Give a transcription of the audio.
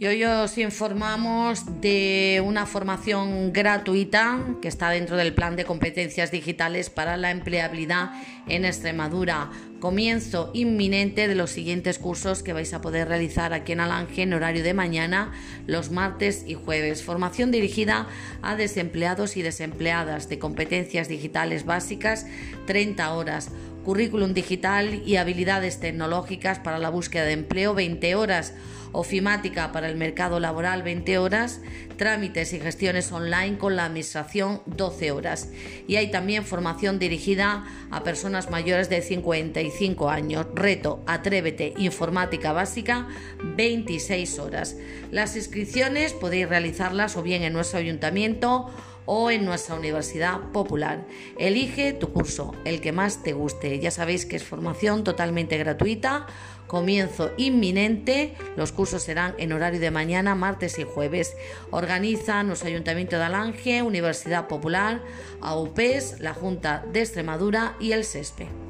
Y hoy os informamos de una formación gratuita que está dentro del plan de competencias digitales para la empleabilidad en Extremadura. Comienzo inminente de los siguientes cursos que vais a poder realizar aquí en Alange en horario de mañana, los martes y jueves. Formación dirigida a desempleados y desempleadas de competencias digitales básicas, 30 horas currículum digital y habilidades tecnológicas para la búsqueda de empleo 20 horas, ofimática para el mercado laboral 20 horas, trámites y gestiones online con la administración 12 horas. Y hay también formación dirigida a personas mayores de 55 años. Reto Atrévete Informática Básica 26 horas. Las inscripciones podéis realizarlas o bien en nuestro ayuntamiento o en nuestra Universidad Popular. Elige tu curso, el que más te guste. Ya sabéis que es formación totalmente gratuita, comienzo inminente. Los cursos serán en horario de mañana, martes y jueves. Organiza nuestro Ayuntamiento de Alange, Universidad Popular, AUPES, la Junta de Extremadura y el SESPE.